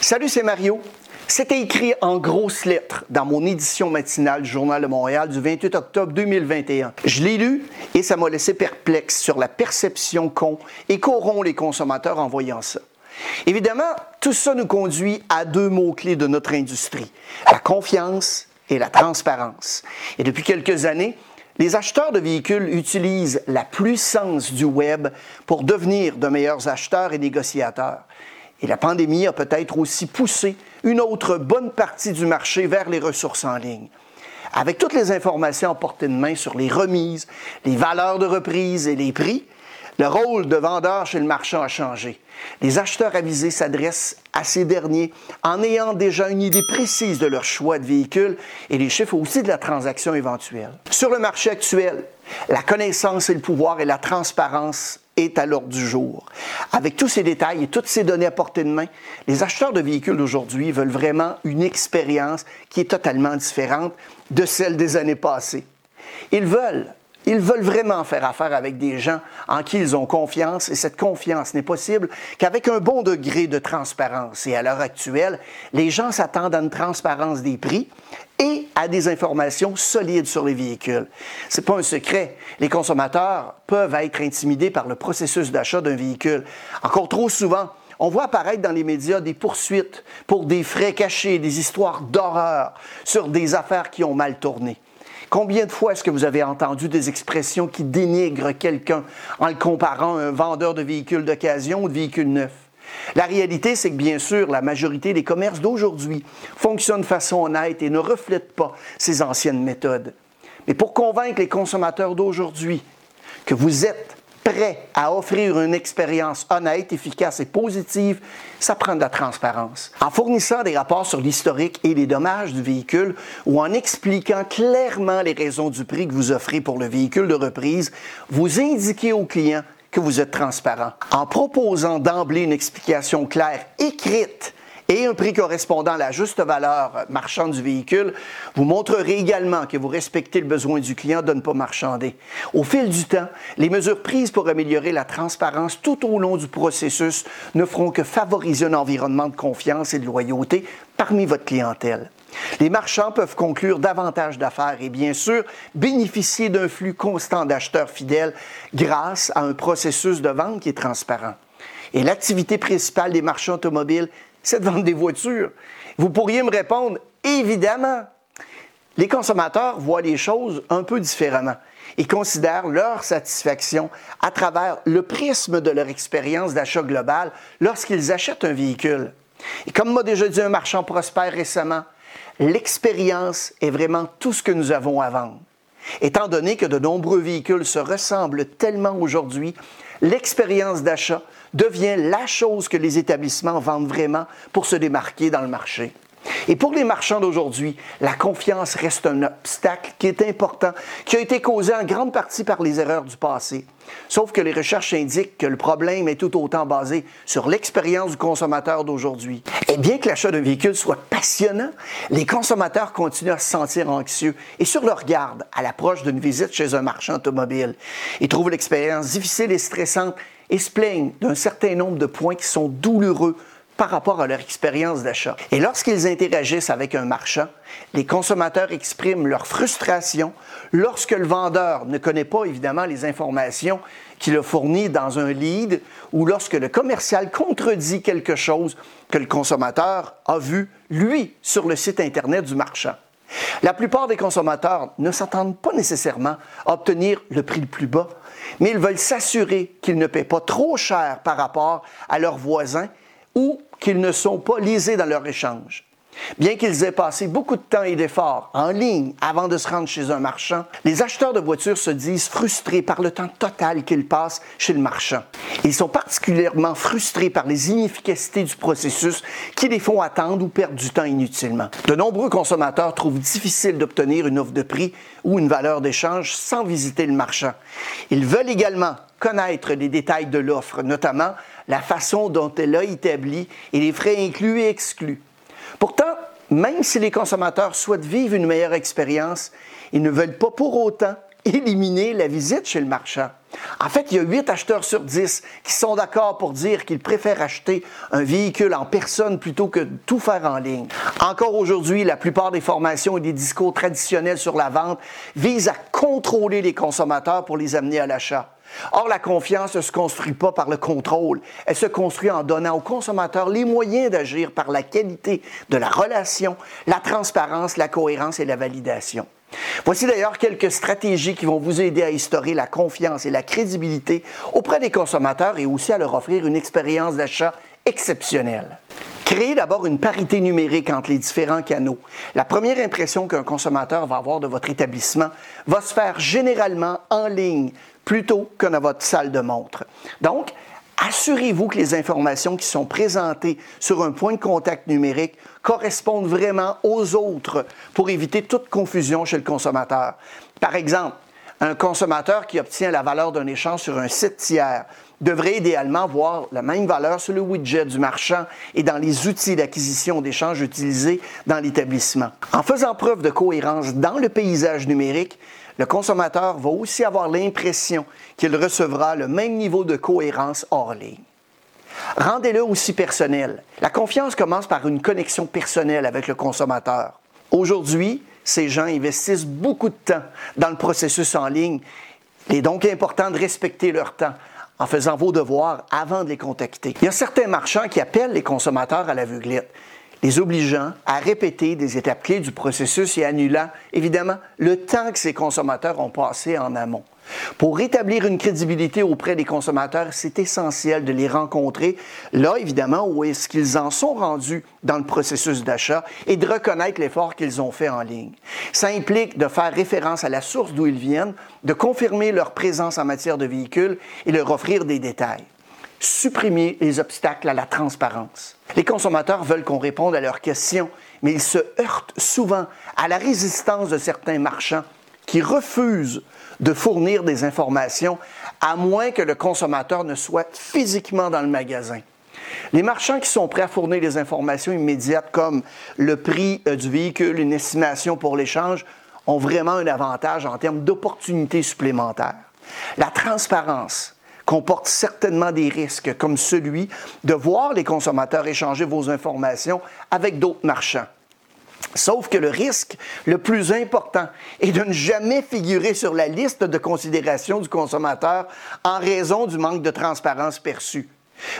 Salut, c'est Mario. C'était écrit en grosses lettres dans mon édition matinale du Journal de Montréal du 28 octobre 2021. Je l'ai lu et ça m'a laissé perplexe sur la perception qu'ont et qu'auront les consommateurs en voyant ça. Évidemment, tout ça nous conduit à deux mots-clés de notre industrie, la confiance et la transparence. Et depuis quelques années, les acheteurs de véhicules utilisent la puissance du web pour devenir de meilleurs acheteurs et négociateurs. Et la pandémie a peut-être aussi poussé une autre bonne partie du marché vers les ressources en ligne. Avec toutes les informations à portée de main sur les remises, les valeurs de reprise et les prix, le rôle de vendeur chez le marchand a changé. Les acheteurs avisés s'adressent à ces derniers en ayant déjà une idée précise de leur choix de véhicule et les chiffres aussi de la transaction éventuelle. Sur le marché actuel, la connaissance et le pouvoir et la transparence est à l'ordre du jour. Avec tous ces détails et toutes ces données à portée de main, les acheteurs de véhicules d'aujourd'hui veulent vraiment une expérience qui est totalement différente de celle des années passées. Ils veulent ils veulent vraiment faire affaire avec des gens en qui ils ont confiance et cette confiance n'est possible qu'avec un bon degré de transparence. Et à l'heure actuelle, les gens s'attendent à une transparence des prix et à des informations solides sur les véhicules. C'est pas un secret. Les consommateurs peuvent être intimidés par le processus d'achat d'un véhicule. Encore trop souvent, on voit apparaître dans les médias des poursuites pour des frais cachés, des histoires d'horreur sur des affaires qui ont mal tourné. Combien de fois est-ce que vous avez entendu des expressions qui dénigrent quelqu'un en le comparant à un vendeur de véhicules d'occasion ou de véhicules neufs? La réalité, c'est que bien sûr, la majorité des commerces d'aujourd'hui fonctionnent de façon honnête et ne reflètent pas ces anciennes méthodes. Mais pour convaincre les consommateurs d'aujourd'hui que vous êtes prêt à offrir une expérience honnête, efficace et positive, ça prend de la transparence. En fournissant des rapports sur l'historique et les dommages du véhicule ou en expliquant clairement les raisons du prix que vous offrez pour le véhicule de reprise, vous indiquez au client que vous êtes transparent. En proposant d'emblée une explication claire écrite et un prix correspondant à la juste valeur marchande du véhicule, vous montrerez également que vous respectez le besoin du client de ne pas marchander. Au fil du temps, les mesures prises pour améliorer la transparence tout au long du processus ne feront que favoriser un environnement de confiance et de loyauté parmi votre clientèle. Les marchands peuvent conclure davantage d'affaires et bien sûr bénéficier d'un flux constant d'acheteurs fidèles grâce à un processus de vente qui est transparent. Et l'activité principale des marchands automobiles, c'est de vendre des voitures. Vous pourriez me répondre, évidemment. Les consommateurs voient les choses un peu différemment et considèrent leur satisfaction à travers le prisme de leur expérience d'achat global lorsqu'ils achètent un véhicule. Et comme m'a déjà dit un marchand prospère récemment, l'expérience est vraiment tout ce que nous avons à vendre. Étant donné que de nombreux véhicules se ressemblent tellement aujourd'hui, l'expérience d'achat devient la chose que les établissements vendent vraiment pour se démarquer dans le marché. Et pour les marchands d'aujourd'hui, la confiance reste un obstacle qui est important, qui a été causé en grande partie par les erreurs du passé. Sauf que les recherches indiquent que le problème est tout autant basé sur l'expérience du consommateur d'aujourd'hui. Et bien que l'achat d'un véhicule soit passionnant, les consommateurs continuent à se sentir anxieux et sur leur garde à l'approche d'une visite chez un marchand automobile. Ils trouvent l'expérience difficile et stressante et se plaignent d'un certain nombre de points qui sont douloureux par rapport à leur expérience d'achat. Et lorsqu'ils interagissent avec un marchand, les consommateurs expriment leur frustration lorsque le vendeur ne connaît pas évidemment les informations qu'il a fournies dans un lead ou lorsque le commercial contredit quelque chose que le consommateur a vu, lui, sur le site Internet du marchand. La plupart des consommateurs ne s'attendent pas nécessairement à obtenir le prix le plus bas, mais ils veulent s'assurer qu'ils ne paient pas trop cher par rapport à leurs voisins ou qu'ils ne sont pas lisés dans leur échange. Bien qu'ils aient passé beaucoup de temps et d'efforts en ligne avant de se rendre chez un marchand, les acheteurs de voitures se disent frustrés par le temps total qu'ils passent chez le marchand. Ils sont particulièrement frustrés par les inefficacités du processus qui les font attendre ou perdre du temps inutilement. De nombreux consommateurs trouvent difficile d'obtenir une offre de prix ou une valeur d'échange sans visiter le marchand. Ils veulent également connaître les détails de l'offre, notamment la façon dont elle a établi et les frais inclus et exclus. Pourtant, même si les consommateurs souhaitent vivre une meilleure expérience, ils ne veulent pas pour autant éliminer la visite chez le marchand. En fait, il y a 8 acheteurs sur 10 qui sont d'accord pour dire qu'ils préfèrent acheter un véhicule en personne plutôt que tout faire en ligne. Encore aujourd'hui, la plupart des formations et des discours traditionnels sur la vente visent à contrôler les consommateurs pour les amener à l'achat. Or, la confiance ne se construit pas par le contrôle, elle se construit en donnant aux consommateurs les moyens d'agir par la qualité de la relation, la transparence, la cohérence et la validation. Voici d'ailleurs quelques stratégies qui vont vous aider à instaurer la confiance et la crédibilité auprès des consommateurs et aussi à leur offrir une expérience d'achat exceptionnelle. Créez d'abord une parité numérique entre les différents canaux. La première impression qu'un consommateur va avoir de votre établissement va se faire généralement en ligne plutôt que dans votre salle de montre. Donc, assurez-vous que les informations qui sont présentées sur un point de contact numérique correspondent vraiment aux autres pour éviter toute confusion chez le consommateur. Par exemple, un consommateur qui obtient la valeur d'un échange sur un site tiers devrait idéalement voir la même valeur sur le widget du marchand et dans les outils d'acquisition d'échange utilisés dans l'établissement. En faisant preuve de cohérence dans le paysage numérique, le consommateur va aussi avoir l'impression qu'il recevra le même niveau de cohérence hors ligne. Rendez-le aussi personnel. La confiance commence par une connexion personnelle avec le consommateur. Aujourd'hui, ces gens investissent beaucoup de temps dans le processus en ligne. Il est donc important de respecter leur temps en faisant vos devoirs avant de les contacter. Il y a certains marchands qui appellent les consommateurs à l'aveuglette les obligeant à répéter des étapes clés du processus et annulant, évidemment, le temps que ces consommateurs ont passé en amont. Pour rétablir une crédibilité auprès des consommateurs, c'est essentiel de les rencontrer là, évidemment, où est-ce qu'ils en sont rendus dans le processus d'achat et de reconnaître l'effort qu'ils ont fait en ligne. Ça implique de faire référence à la source d'où ils viennent, de confirmer leur présence en matière de véhicule et leur offrir des détails supprimer les obstacles à la transparence. Les consommateurs veulent qu'on réponde à leurs questions, mais ils se heurtent souvent à la résistance de certains marchands qui refusent de fournir des informations à moins que le consommateur ne soit physiquement dans le magasin. Les marchands qui sont prêts à fournir des informations immédiates comme le prix euh, du véhicule, une estimation pour l'échange, ont vraiment un avantage en termes d'opportunités supplémentaires. La transparence, comporte certainement des risques, comme celui de voir les consommateurs échanger vos informations avec d'autres marchands. Sauf que le risque le plus important est de ne jamais figurer sur la liste de considération du consommateur en raison du manque de transparence perçu.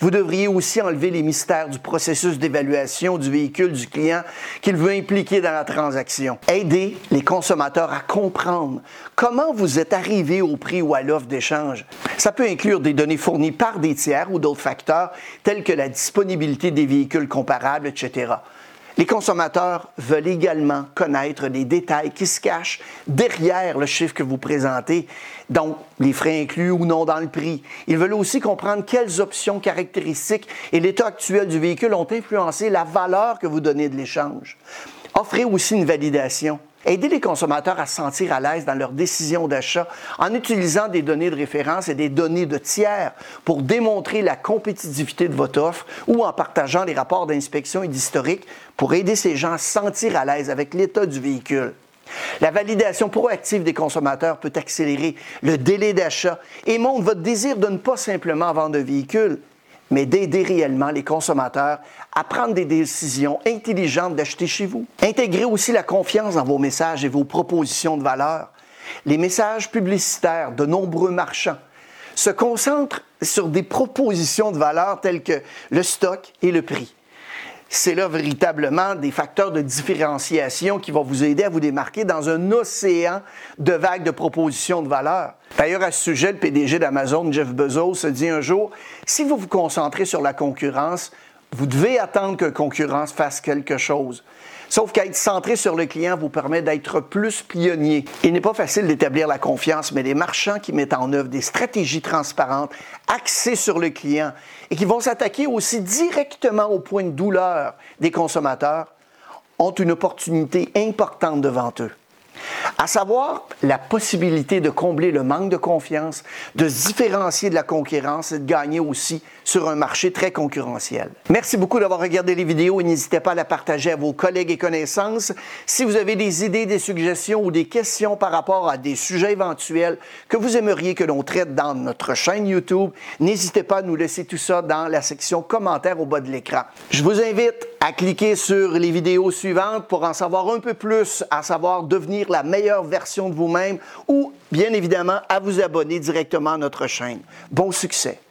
Vous devriez aussi enlever les mystères du processus d'évaluation du véhicule du client qu'il veut impliquer dans la transaction. Aider les consommateurs à comprendre comment vous êtes arrivé au prix ou à l'offre d'échange. Ça peut inclure des données fournies par des tiers ou d'autres facteurs tels que la disponibilité des véhicules comparables, etc. Les consommateurs veulent également connaître les détails qui se cachent derrière le chiffre que vous présentez, donc les frais inclus ou non dans le prix. Ils veulent aussi comprendre quelles options caractéristiques et l'état actuel du véhicule ont influencé la valeur que vous donnez de l'échange. Offrez aussi une validation. Aidez les consommateurs à se sentir à l'aise dans leur décision d'achat en utilisant des données de référence et des données de tiers pour démontrer la compétitivité de votre offre ou en partageant les rapports d'inspection et d'historique pour aider ces gens à se sentir à l'aise avec l'état du véhicule. La validation proactive des consommateurs peut accélérer le délai d'achat et montre votre désir de ne pas simplement vendre un véhicule, mais d'aider réellement les consommateurs à prendre des décisions intelligentes d'acheter chez vous. Intégrez aussi la confiance dans vos messages et vos propositions de valeur. Les messages publicitaires de nombreux marchands se concentrent sur des propositions de valeur telles que le stock et le prix c'est là véritablement des facteurs de différenciation qui vont vous aider à vous démarquer dans un océan de vagues de propositions de valeur. D'ailleurs, à ce sujet, le PDG d'Amazon, Jeff Bezos, se dit un jour, si vous vous concentrez sur la concurrence, vous devez attendre que la concurrence fasse quelque chose. Sauf qu'être centré sur le client vous permet d'être plus pionnier. Il n'est pas facile d'établir la confiance, mais les marchands qui mettent en œuvre des stratégies transparentes, axées sur le client et qui vont s'attaquer aussi directement au point de douleur des consommateurs, ont une opportunité importante devant eux. À savoir la possibilité de combler le manque de confiance, de se différencier de la concurrence et de gagner aussi sur un marché très concurrentiel. Merci beaucoup d'avoir regardé les vidéos et n'hésitez pas à la partager à vos collègues et connaissances. Si vous avez des idées, des suggestions ou des questions par rapport à des sujets éventuels que vous aimeriez que l'on traite dans notre chaîne YouTube, n'hésitez pas à nous laisser tout ça dans la section commentaires au bas de l'écran. Je vous invite à cliquer sur les vidéos suivantes pour en savoir un peu plus, à savoir devenir la meilleure version de vous-même ou bien évidemment à vous abonner directement à notre chaîne. Bon succès!